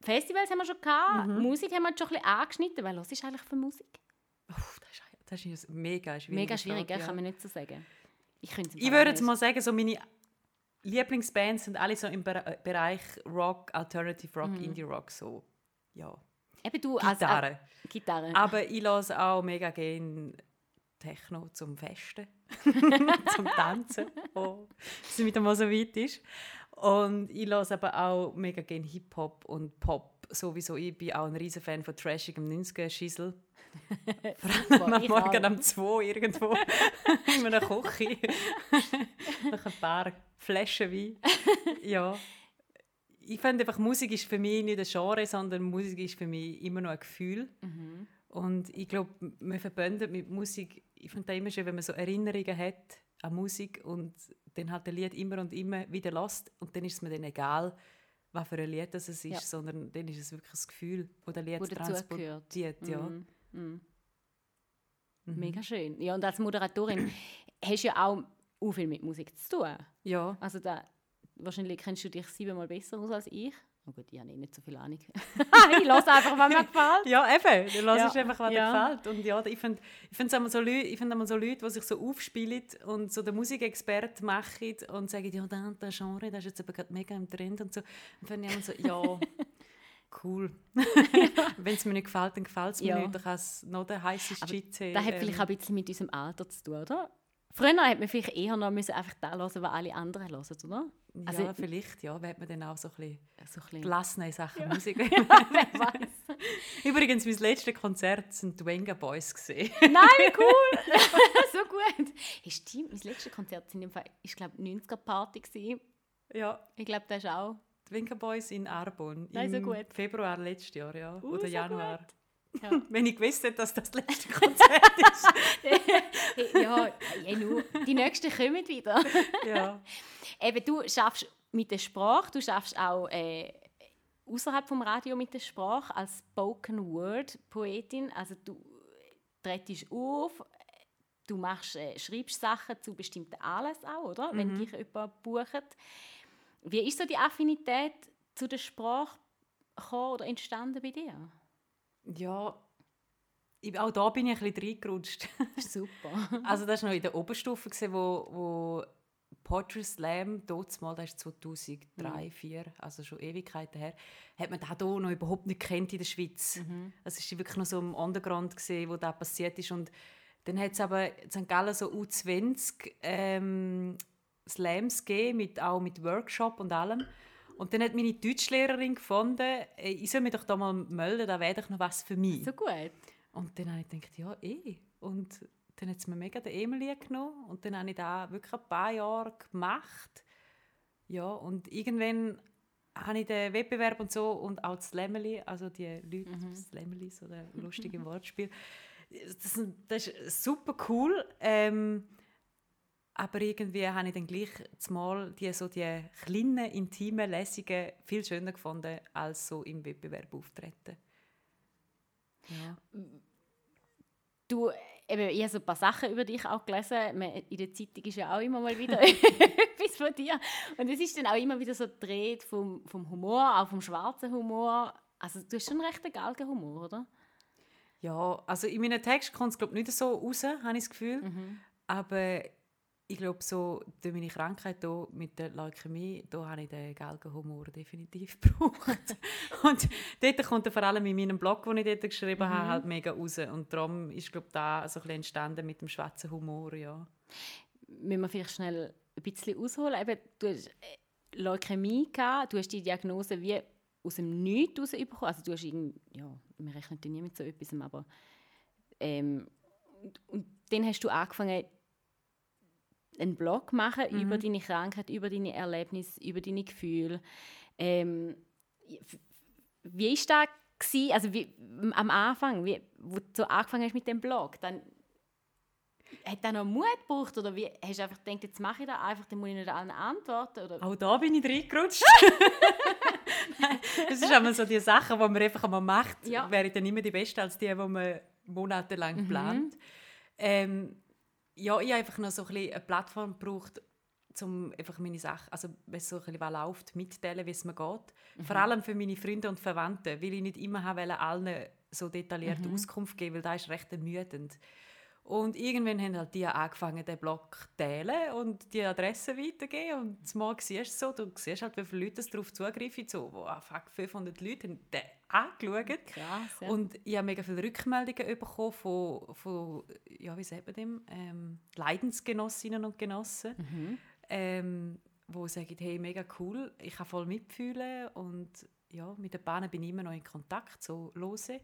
Festivals haben wir schon gehabt, mhm. Musik haben wir schon ein bisschen angeschnitten. Was ist eigentlich für Musik? Uff, das, ist, das ist mega schwierig. Mega schwierig, Frage, ja. kann man nicht so sagen. Ich, ich würde jetzt mal sagen, so meine Lieblingsbands sind alle so im Bereich Rock, Alternative Rock, mhm. Indie Rock, so, ja. Eben du Gitarre. Als, als Gitarre. Aber ich höre auch mega gerne Techno zum Festen, zum Tanzen, oh, dass es wieder mal so weit ist. Und ich höre aber auch mega gerne Hip-Hop und Pop. Sowieso, ich bin auch ein riesen Fan von trashigem 90er-Schissel. Vor allem am Morgen um 2 irgendwo in einer Küche. Nach ein paar Flaschen Wein. Ja. ich finde einfach, Musik ist für mich nicht ein Genre, sondern Musik ist für mich immer noch ein Gefühl. Mhm. Und ich glaube, man verbindet mit Musik, ich finde es immer schön, wenn man so Erinnerungen hat an Musik und dann halt ein Lied immer und immer wieder lässt und dann ist es mir dann egal, was für ein Lied das es ist, Ja. sondern dann ist es wirklich das Gefühl, wo der Lied transportiert. Ja. Mhm. Mhm. Mega schön. Ja, und als Moderatorin hast du ja auch viel mit Musik zu tun. Ja, Also da, wahrscheinlich kennst du dich siebenmal besser aus als ich. Oh gut, ich habe eh nicht so viel Ahnung. ich lasse einfach, was mir gefällt. ja eben, du hörst Ja. einfach, was Ja. dir gefällt. Und ja, ich finde ich finde immer so Leute, ich finde immer so Leute, die sich so aufspielen und so den Musikexpert machen und sagen, ja, das Genre, das ist jetzt aber gerade mega im Trend und so. Und finde ich immer so, ja, cool. Wenn es mir nicht gefällt, dann gefällt es mir Ja. nicht. Dann kann es noch der heiße Shit sein. Das hat vielleicht auch ein bisschen mit unserem Alter zu tun, oder? Früher hat man vielleicht eher noch müssen einfach das hören, was alle anderen hören, oder? ja, also- vielleicht, ja. Hat man dann auch so ein bisschen So ein bisschen. gelassen in Sachen Musik. Wer weiß. Übrigens, mein letztes Konzert sind die Venga Boys gesehen. Nein, wie cool! so gut. Hey, stimmt, mein letztes Konzert ich glaube, 90er Party gewesen. ja, Ich glaube, das ist auch. Die Venga Boys in Arbon. Nein, so gut. Februar letztes Jahr, ja. Uh, Oder so Januar. Ja. Wenn ich gewusst hätte, dass das das letzte Konzert ist. Hey, ja, ja, nur. Die nächsten kommen wieder. ja. Eben, du schaffst mit der Sprache, du schaffst auch äh, außerhalb vom Radio mit der Sprache als Spoken Word Poetin. Also du trittst auf, du machst, äh, schreibst Sachen zu bestimmten Anlässen auch, oder? Wenn dich jemand bucht. Wie ist so die Affinität zu der Sprache gekommen oder entstanden bei dir? ja, auch da bin ich ein bisschen reingerutscht. Super. Also das war noch in der Oberstufe, wo, wo Poetry Slam, dort mal, das ist 2003, 2004, also schon Ewigkeiten her, hat man das hier noch überhaupt nicht kennt in der Schweiz. Es war wirklich noch so im Underground, gewesen, wo das passiert ist. Und dann hat es aber in St. Gallen so U20 ähm, Slams gegeben, mit, auch mit Workshop und allem. Und dann hat meine Deutschlehrerin gefunden, äh, ich soll mich doch da mal melden, da wäre doch noch was für mich. So gut. Und dann habe ich gedacht, ja, eh. Und dann hat es mir mega den Emily genommen. Und dann habe ich das wirklich ein paar Jahre gemacht. Ja, und irgendwann habe ich den Wettbewerb und so und auch das Lämmeli, also die Leute, das Lämmeli, so ein lustiges Wortspiel. Das, das ist super cool. Ähm, aber irgendwie habe ich dann gleich zumal die, so die kleinen, intimen Lesungen viel schöner gefunden, als so im Wettbewerb auftreten. Ja. Du, eben, ich habe so ein paar Sachen über dich auch gelesen. In der Zeitung ist ja auch immer mal wieder etwas von dir. Und es ist dann auch immer wieder so gedreht vom, vom Humor, auch vom schwarzen Humor. Also du hast schon recht einen Galgenhumor, oder? Ja, also in meinen Text kommt es glaube nicht so raus, habe ich das Gefühl. Aber ich glaube so, durch meine Krankheit hier mit der Leukämie, da habe ich den Galgenhumor definitiv gebraucht. und dort kommt er vor allem in meinem Blog, den ich dort geschrieben habe, halt mega raus. Und darum ist glaube da so ein bisschen entstanden mit dem schwarzen Humor, ja. Müssen wir vielleicht schnell ein bisschen ausholen. Eben, du hast äh, Leukämie gehabt, du hast die Diagnose wie aus dem Nichts rausbekommen. Also du hast irgend, ja, wir rechnen nie mit so etwas, aber ähm, und, und dann hast du angefangen, einen Blog machen über deine Krankheit, über deine Erlebnisse, über deine Gefühle. Ähm, wie ist das gewesen? Also wie, am Anfang, wie, wo du so angefangen hast mit dem Blog, dann hat das noch Mut gebraucht oder wie, hast du einfach gedacht, jetzt mache ich das einfach, dann muss ich nicht allen antworten? Oder? Auch da bin ich reingerutscht. Es ist einmal so die Sachen, die man einfach einmal macht, Ja. wäre dann immer die beste als die, die man monatelang plant. Ähm, ja, ich habe einfach noch so ein bisschen eine Plattform gebraucht, um einfach meine Sachen, also wenn es so ein bisschen läuft, mitteilen, wie es mir geht. Vor allem für meine Freunde und Verwandte, weil ich nicht immer habe wollte, allen so detaillierte Auskunft geben, weil das ist recht ermüdend. Und irgendwann haben halt die angefangen, den Blog zu teilen und die Adresse weitergeben. Und zumal siehst du so, du siehst halt, wie viele Leute darauf zugreifen. So, wow, fuck, 500 Leute haben den angeschaut. Krass, ja. Und ich habe mega viele Rückmeldungen bekommen von, von ja, wie sagt man dem, ähm, Leidensgenossinnen und Genossen, Mhm. ähm, die sagen, hey, mega cool, ich kann voll mitfühlen und ja, mit den Bahnen bin ich immer noch in Kontakt, so lose.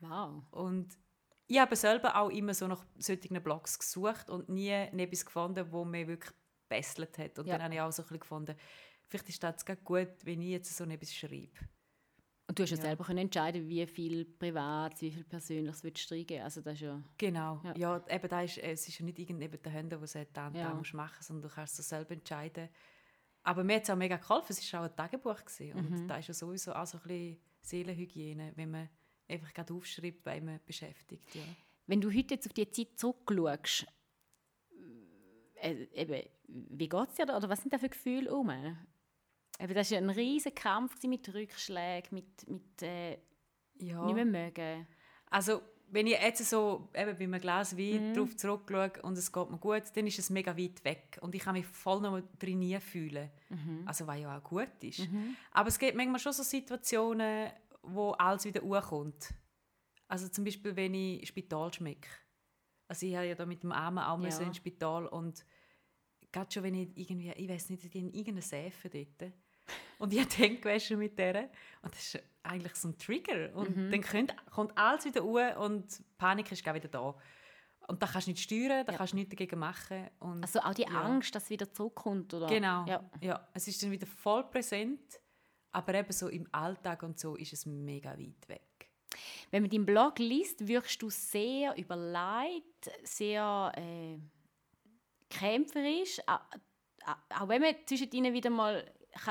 Wow. Und ich habe selber auch immer so nach solchen Blogs gesucht und nie etwas gefunden, wo mir wirklich gebesselt hat. Und Ja. dann habe ich auch so ein bisschen gefunden, vielleicht ist das ganz gut, wenn ich jetzt so etwas schreibe. Und du hast ja, Ja. selber können entscheiden, wie viel privat, wie viel persönliches willst du reingeben. Also das ja... Genau, Ja. ja, eben da ist, es ist ja nicht irgendjemand dahinter, der sagt, da und Ja. da musst du machen, sondern du kannst es selber entscheiden. Aber mir hat es auch mega geholfen, es war auch ein Tagebuch gewesen. und Mhm. da ist ja sowieso auch so ein bisschen Seelenhygiene, wenn man einfach gerade aufschreibt, weil man beschäftigt. Ja. Wenn du heute jetzt auf die Zeit zurückschaust, äh, eben, wie geht es dir da? Oder was sind da für Gefühle um? Eben, das war ein riesiger Kampf mit Rückschlägen, mit, mit äh, Ja. nicht mehr mögen. Also, wenn ich jetzt so eben bei einem Glas Wein Mhm. drauf zurückschaue und es geht mir gut, dann ist es mega weit weg. Und ich kann mich voll noch drin nie fühlen. Mhm. Also, was ja auch gut ist. Aber es gibt manchmal schon so Situationen, wo alles wieder hochkommt. Also zum Beispiel, wenn ich Spital schmecke. Also ich habe ja da mit dem Armen auch Ja. ins Spital und gerade schon, wenn ich irgendwie, ich weiß nicht, die haben irgendeine Seife dort. Und ich die Hände gewaschen mit der. Und das ist eigentlich so ein Trigger. Und Mhm. dann kommt, kommt alles wieder hoch und die Panik ist wieder da. Und da kannst du nicht steuern, da Ja. kannst du nichts dagegen machen. Und Also auch die Ja. Angst, dass es wieder zurückkommt, oder? Genau. Ja. Ja. es ist dann wieder voll präsent, aber eben so im Alltag und so ist es mega weit weg. Wenn man deinen Blog liest, wirkst du sehr überlegt, sehr äh, kämpferisch. Auch, wenn man zwischen ihnen wieder mal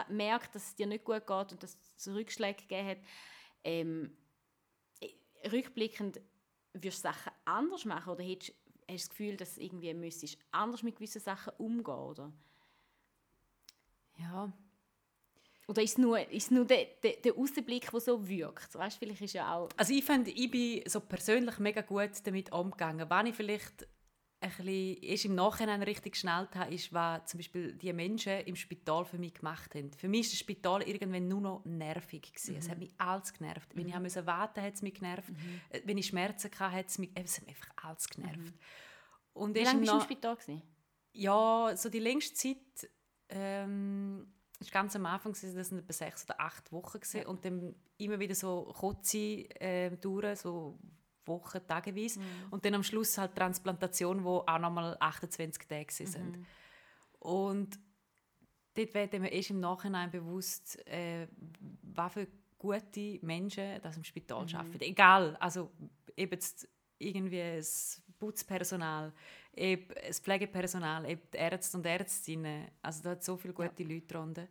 merkt, dass es dir nicht gut geht und dass es Rückschläge gegeben hat. Ähm, äh, rückblickend würdest du Sachen anders machen oder hättest, hast du das Gefühl, dass irgendwie müsstest anders mit gewissen Sachen umgehen oder? Ja, Oder ist es nur, ist nur der, der, der Außenblick, der so wirkt? Weißt, vielleicht ist ja auch... also ich finde, ich bin so persönlich mega gut damit umgegangen. Was ich vielleicht ein bisschen erst im Nachhinein richtig geschnallt habe, ist, was zum Beispiel die Menschen im Spital für mich gemacht haben. Für mich war das Spital irgendwann nur noch nervig. Gewesen. Es hat mich alles genervt. Wenn ich musste warten hat es mich genervt. Äh, Wenn ich Schmerzen hatte, hat es mich, es hat mich einfach alles genervt. Und Wie lange bist du im Spital? Gewesen? Ja, so die längste Zeit ähm, ist ganz am Anfang das sind etwa sechs oder acht Wochen gewesen. und dann immer wieder so kurze äh, Touren, so Wochen, tageweise und dann am Schluss halt Transplantation, wo auch nochmal 28 Tage gewesen sind. Und dort wird mir erst im Nachhinein bewusst, äh, was für gute Menschen das im Spital arbeiten. Egal, also eben irgendwie das Putzpersonal, eben das Pflegepersonal, eben die Ärzte und Ärztinnen. Also da hat so viele gute Leute drunter.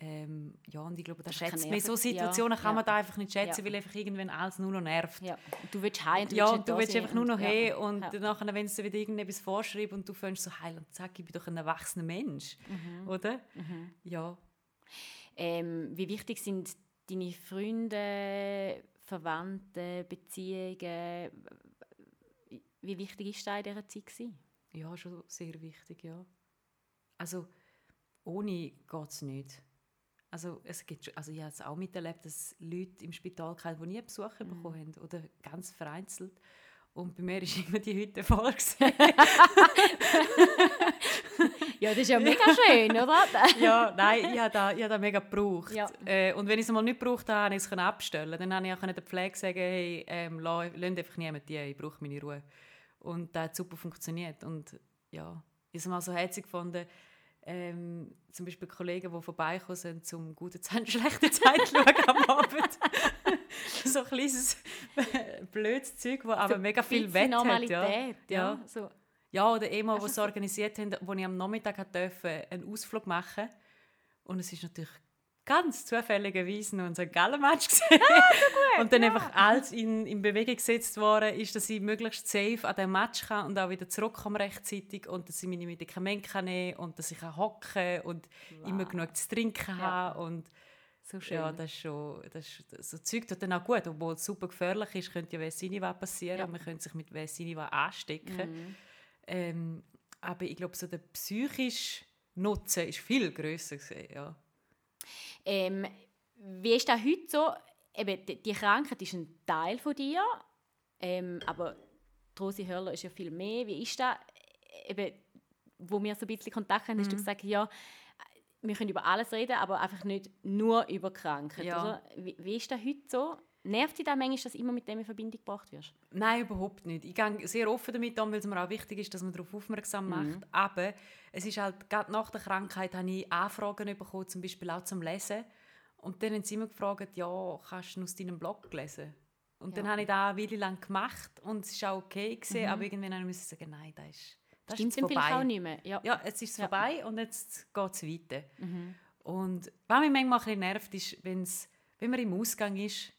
Ähm, ja, und ich glaube, das Einfach schätzt man. So Nerven- Situationen ja, kann man ja. da einfach nicht schätzen, Ja. weil einfach irgendwann alles nur noch nervt. Ja. Und du willst heim und du Ja, willst und nicht du da willst einfach nur noch und- hey ja. und Ja. nachher, wenn sie wieder irgendetwas vorschreiben und du fängst so heil und zack, ich bin doch ein erwachsener Mensch, Mhm. oder? Ja. Ähm, wie wichtig sind deine Freunde, Verwandte, Beziehungen? Wie wichtig ist das in dieser Zeit? Gewesen? Ja, schon sehr wichtig, ja. Also, ohne geht es nicht. Also, es gibt, also ich habe es auch miterlebt, dass Leute im Spital kamen, die nie Besuch bekommen haben oder ganz vereinzelt. Und bei mir ist immer die Hütte voll. Ja, das ist ja mega schön, oder? ja, nein, ich habe das, ich habe das mega gebraucht. Ja. Äh, und wenn ich es mal nicht gebraucht habe, konnte ich es abstellen. Dann konnte ich auch der Pflege sagen, hey, ähm, lass, lass einfach niemand die, ich brauche meine Ruhe. Und das hat super funktioniert. Und ja, ich habe es mal so herzig gefunden, ähm, zum Beispiel Kollegen, die vorbeikommen sind, zum gute Zeit, schlechte Zeit schauen am Abend. so ein kleines blödes Zeug, das aber mega viel Wett hat. Normalität, Ja. ja. So. Ja, oder immer, wo du sie organisiert haben, wo ich am Nachmittag hat durfte, einen Ausflug machen Und es ist natürlich ganz zufälligerweise St. Gallen-Match gesehen. und dann einfach alles in, in Bewegung gesetzt worden ist, dass ich möglichst safe an den Match kann und auch wieder zurückkomme rechtzeitig und dass ich meine Medikamente kann nehmen und dass ich hocken und immer genug zu trinken Ja. habe und So schön. ja, das ist schon, das ist, so Zeug tut dann auch gut, obwohl es super gefährlich ist, könnte ja Vesiniva passieren Ja. man könnte sich mit Vesiniva anstecken. Mhm. Ähm, aber ich glaube, so der psychische Nutzen ist viel grösser gewesen, ja. Ähm, wie ist das heute so? Eben, die, die Krankheit ist ein Teil von dir, ähm, aber die Rosi Hörler ist ja viel mehr. Wie ist das? Eben, wo wir so ein bisschen Kontakt haben, hast du Mhm. gesagt, ja, wir können über alles reden, aber einfach nicht nur über Krankheit. Ja. Wie, wie ist das heute so? Nervt dich da manchmal, dass du immer mit dem in Verbindung gebracht wirst? Nein, überhaupt nicht. Ich gehe sehr offen damit um, weil es mir auch wichtig ist, dass man darauf aufmerksam macht. Mhm. Aber es ist halt, gerade nach der Krankheit habe ich Anfragen bekommen, zum Beispiel auch zum Lesen. Und dann haben sie immer gefragt, ja, kannst du aus deinem Blog lesen? Und dann Ja. habe ich das eine Weile lang gemacht und es war auch okay, gewesen, aber irgendwann habe ich sagen, nein, das ist, das ist Stimmt dann vielleicht auch vorbei. nicht mehr? Ja. Ja, jetzt ist es Ja. vorbei und jetzt geht es weiter. Mhm. Und was mich manchmal ein bisschen nervt, ist, wenn's, wenn man im Ausgang ist,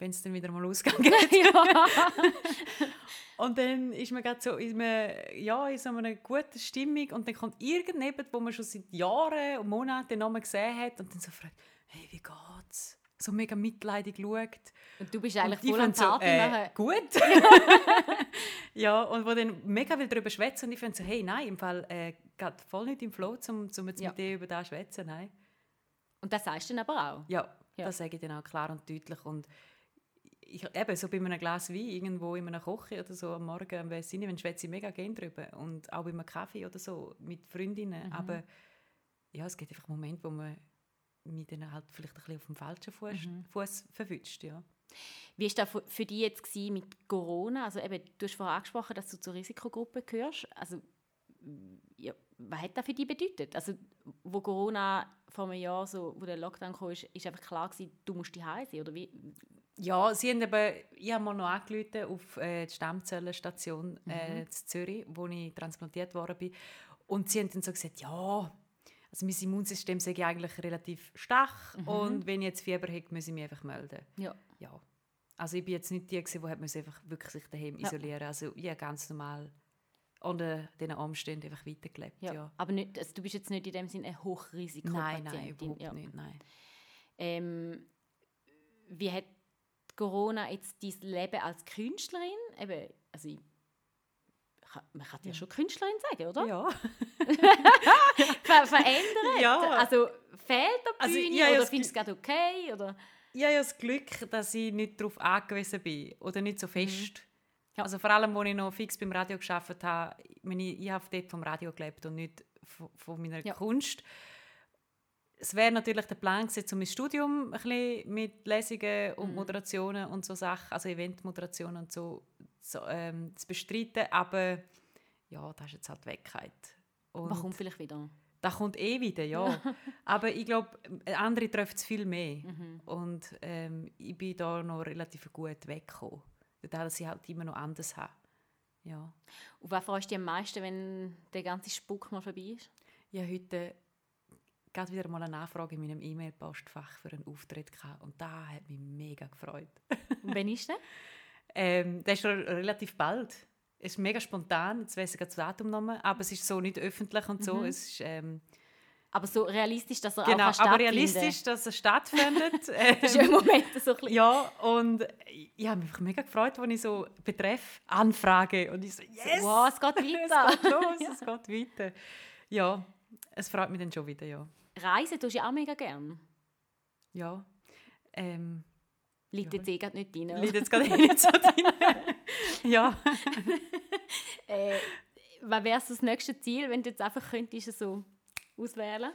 wenn es dann wieder mal ausgegangen geht. Und dann ist man gerade so in, einem, ja, in so einer guten Stimmung und dann kommt irgendjemand, wo man schon seit Jahren und Monaten noch mal gesehen hat und dann so fragt, hey, wie geht's? So mega mitleidig schaut. Und du bist eigentlich ich voll am so, äh, gut. ja, und wo dann mega viel darüber schwätzen und ich finde so, hey, nein, im Fall äh, geht voll nicht im Flow, um, um jetzt Ja. mit dir über das zu schwätzen, nein. Und das sagst du dann aber auch. Ja, Ja. das sage ich dann auch klar und deutlich. Und ich, eben, so bei einem Glas Wein, irgendwo in einer Küche oder so am Morgen am Wessin, wenn schwätze ich mega gerne drüber. Und auch bei einem Kaffee oder so mit Freundinnen. Mhm. Aber ja, es gibt einfach Momente, wo man mich dann halt vielleicht ein bisschen auf dem falschen Fuß, Mhm. Fuß verwünscht. Ja. Wie war das für- dich jetzt mit Corona? Also eben, du hast vorhin angesprochen, dass du zur Risikogruppe gehörst. Also, ja, was hat das für dich bedeutet? Also, wo Corona vor einem Jahr, so, wo der Lockdown kam, ist, ist einfach klar gewesen, du musst die sein oder wie? Ja, sie haben eben, ich habe mal noch angerufen auf äh, die Stammzellenstation äh, in Zürich, wo ich transplantiert worden bin. Und sie haben dann so gesagt, ja, also mein Immunsystem sei eigentlich relativ schwach und wenn ich jetzt Fieber habe, muss ich mich einfach melden. Ja. Ja. Also ich bin jetzt nicht die, gewesen, die hat einfach wirklich sich daheim Ja. isolieren Also ich habe ganz normal unter diesen Umständen einfach weitergelebt. Ja. Ja. Aber nicht, also, du bist jetzt nicht in dem Sinne eine Nein, Hochrisikopatientin. nein, überhaupt ja. nicht, nein. Ähm, wie hat Corona jetzt dein Leben als Künstlerin? Eben, also ich, man kann ja schon Künstlerin sagen, oder? Ja. Ver verändert? Ja. Also fehlt der Also, Bühne ja, ja, oder es findest du es gerade okay? Oder? ich habe ja das Glück, dass ich nicht darauf angewiesen bin oder nicht so fest. Ja. Also vor allem, als ich noch fix beim Radio geschafft habe, ich, meine, ich habe dort vom Radio gelebt und nicht von, von meiner Ja. Kunst. Es wäre natürlich der Plan gewesen, um mein Studium ein bisschen mit Lesungen und Moderationen und so Sachen, also Eventmoderationen und so, so ähm, zu bestreiten, aber ja, das ist jetzt halt Wegkeit. Und Man kommt vielleicht wieder. das kommt eh wieder, ja. Aber ich glaube, andere treffen es viel mehr. Mhm. Und ähm, ich bin da noch relativ gut weggekommen. Dadurch, dass ich halt immer noch anders habe. Ja. Auf was freust du dich am meisten, wenn der ganze Spuck mal vorbei ist? Habe heute gerade wieder mal eine Anfrage in meinem E-Mail-Postfach für einen Auftritt gehabt. Und da hat mich mega gefreut. Und wann ist der? Ähm, das ist schon relativ bald. Es ist mega spontan, jetzt weiss ich das Datum noch mal, aber es ist so nicht öffentlich und so. Es ist, ähm, Aber so realistisch, dass er genau, auch aber stattfinden realistisch, dass es stattfindet. Das ist ja im Moment so ein bisschen... Ja, und ich habe mich mega gefreut, als ich so betreff Anfrage und ich so, yes, Wow, es geht weiter. es geht los, es geht weiter. Ja, es freut mich dann schon wieder, ja. Reisen tust du ja auch mega gern. Ja, ähm, Liegt jetzt eh gerade nicht rein. liegt jetzt gerade eh nicht so drin. ja, Äh, was wäre so das nächste Ziel, wenn du jetzt einfach könntest so auswählen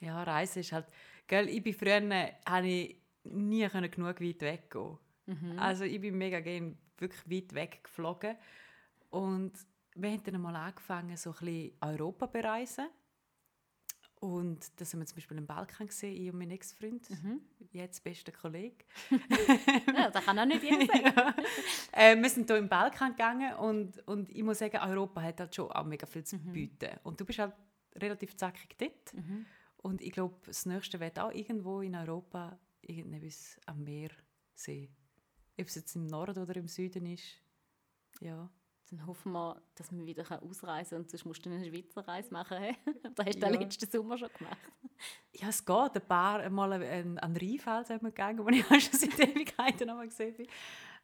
ja, Reisen ist halt, gell, ich bin früher, habe ich nie können genug weit weggehen. Also ich bin mega gerne wirklich weit weg geflogen und wir haben dann mal angefangen, so ein bisschen Europa bereisen. Und das haben wir zum Beispiel im Balkan gesehen, ich und mein Ex-Freund, jetzt bester Kollege. Ja, das kann auch nicht jeder sagen. Äh, wir sind hier im Balkan gegangen und, und ich muss sagen, Europa hat halt schon auch mega viel zu bieten. Und du bist halt relativ zackig dort. Und ich glaube, das Nächste wird auch irgendwo in Europa irgendetwas am Meer sehen. Ob es jetzt im Norden oder im Süden ist. Ja. Dann hoffen wir, dass wir wieder ausreisen können und sonst musst du eine Schweizer Reise machen. Das hast du Ja. letzten Sommer schon gemacht. Ja, es geht. Ein paar Mal an, an den Rheinfeld sind wir gegangen, wo ich auch schon seit Ewigkeiten noch mal gesehen bin.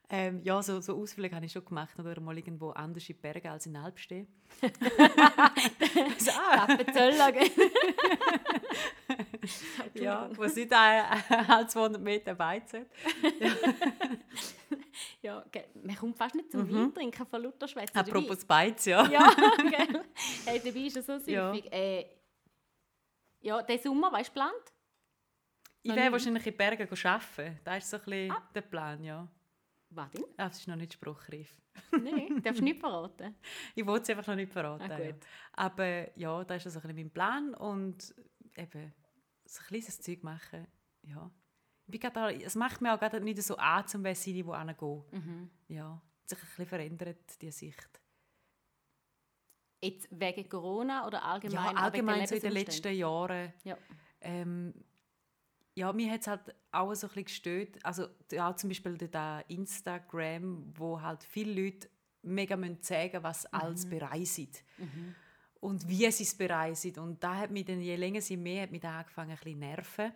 Ähm, ja, so, so Ausflüge habe ich schon gemacht. Oder mal irgendwo anders in Bergen als in Alpstein. so, ah, Appenzöller, gell? ja, wo es nicht ein, ein 200 Meter weit sind. Ja, gell. man kommt fast nicht zum Wein trinken von lauter Schwätze. Mhm. Apropos Beiz, ja. Ja, gell. Hey, dabei ist es so Ja. süffig. Äh, ja, der Sommer, weißt du, geplant? Ich werde wahrscheinlich in die Berge arbeiten. Das ist so ein bisschen Ah. der Plan, ja. Was denn? Ah, Das ist noch nicht spruchreif. Nein, darfst du nicht verraten. Ich wollte es einfach noch nicht verraten. Ah, ja. Aber ja, das ist so ein bisschen mein Plan und eben so ein kleines Zeug machen. Ja. Ich bin gerade auch- es macht mir auch gerade nicht so an, zum wer sein, wo hingehe. Mhm. Ja, hat sich ein bisschen verändert, die Sicht. Jetzt wegen Corona oder allgemein? Ja, allgemein so in den letzten Jahren. Ja. Ähm, ja, mir hat es halt auch so ein bisschen gestört. Also auch zum Beispiel da Instagram, wo halt viele Leute mega müssen sagen was Mhm. alles bereit sind. Und wie sie es bereit sind. Und da hat mich dann, je länger sie mehr, hat mich da angefangen ein bisschen nerven.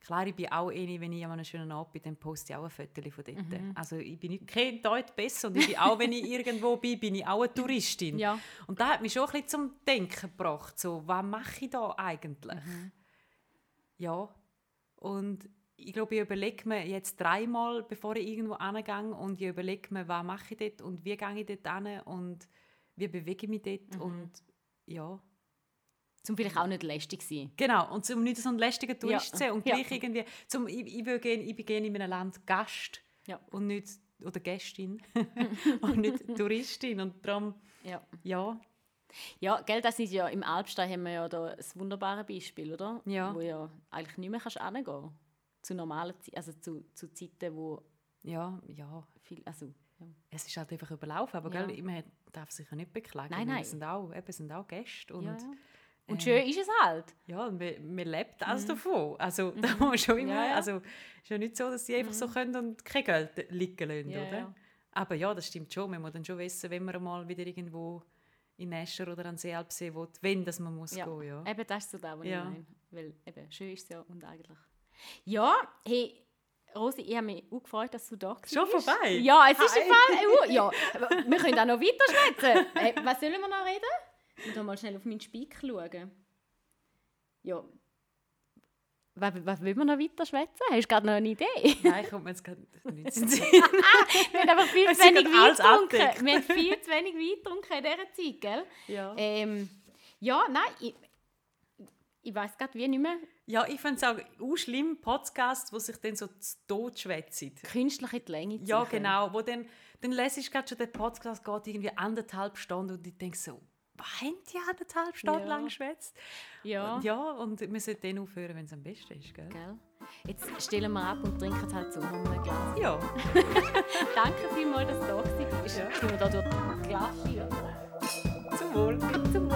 Klar, ich bin auch eine, wenn ich an einem schönen Abend bin, dann poste ich auch ein Foto von dort. Mhm. Also ich bin nicht kein Deut besser und ich bin auch, wenn ich irgendwo bin, bin ich auch eine Touristin. Ja. Und da hat mich schon ein bisschen zum Denken gebracht, so, was mache ich da eigentlich? Ja, und ich glaube, ich überlege mir jetzt dreimal, bevor ich irgendwo hingehe und ich überlege mir, was mache ich dort und wie gehe ich dort hin und wie bewege ich mich dort und ja, Zum vielleicht auch nicht lästig sein. genau. Und um nicht so ein lästiger Tourist Ja. zu sein und Ja. gleich irgendwie, zum, ich, ich, will gehen, ich bin gerne in einem Land Gast Ja. und nicht, oder Gästin und nicht Touristin und darum, Ja. ja, Ja, gell, das ist ja, im Alpstein haben wir ja da ein wunderbares Beispiel, oder? Ja. Wo ja eigentlich nicht mehr kannst hingehen Zu normalen Zeiten, also zu, zu Zeiten, wo ja, ja, viel, also, ja. es ist halt einfach überlaufen, aber Ja. gell, man darf sich ja nicht beklagen. Nein, nein. Es sind auch, eben, sind auch Gäste und ja, ja, ja. Und ähm, schön ist es halt. und man, man lebt alles davon. Also da muss man schon immer, Mhm. Ja, ja. also ist ja nicht so, dass die einfach so können und kein Geld liegen lassen, Ja, oder? ja. Aber ja, das stimmt schon. Man muss dann schon wissen, wenn man mal wieder irgendwo in Nescher oder an See Alpsee will, wenn das man muss Ja. gehen, ja. Eben, das ist so das, was Ja. ich meine. Weil eben, schön ist es ja und eigentlich... Ja, hey, Rosi, ich habe mich auch gefreut, dass du da bist. Schon vorbei? Ja, es ist Hi. im Fall... Äh, uh, ja, aber wir können auch noch weiter schwätzen. Hey, was sollen wir noch reden? Ich muss mal schnell auf meinen Speak schauen. Ja. Was, was will man noch weiter schwätzen? Hast du gerade noch eine Idee? Nein, kommt mir jetzt gerade nicht in den Sinn. Wir haben einfach viel zu wenig Wein getrunken. Wir haben viel zu wenig Wein getrunken in dieser Zeit, gell? ja. Ähm, ja, nein, ich, ich weiß gerade wie nicht mehr. Ja, ich finde es auch, schlimm, Podcasts, die sich dann so zu Tod schwätzen. Künstlich in die Länge ziehen. Ja, genau. Wo dann, dann lese ich gerade schon, der Podcast geht irgendwie anderthalb Stunden und ich denke so, was haben die anderthalb Stunden Ja. lang geschwätzt? Ja. Und ja, und wir sollten dann aufhören, wenn es am besten ist, gell? Gell? Jetzt stellen wir ab und trinken halt so ein Glas. Ja. Danke vielmals, dass du da warst. Ja. Sind wir da durch das Glas? Zum Wohl. Zum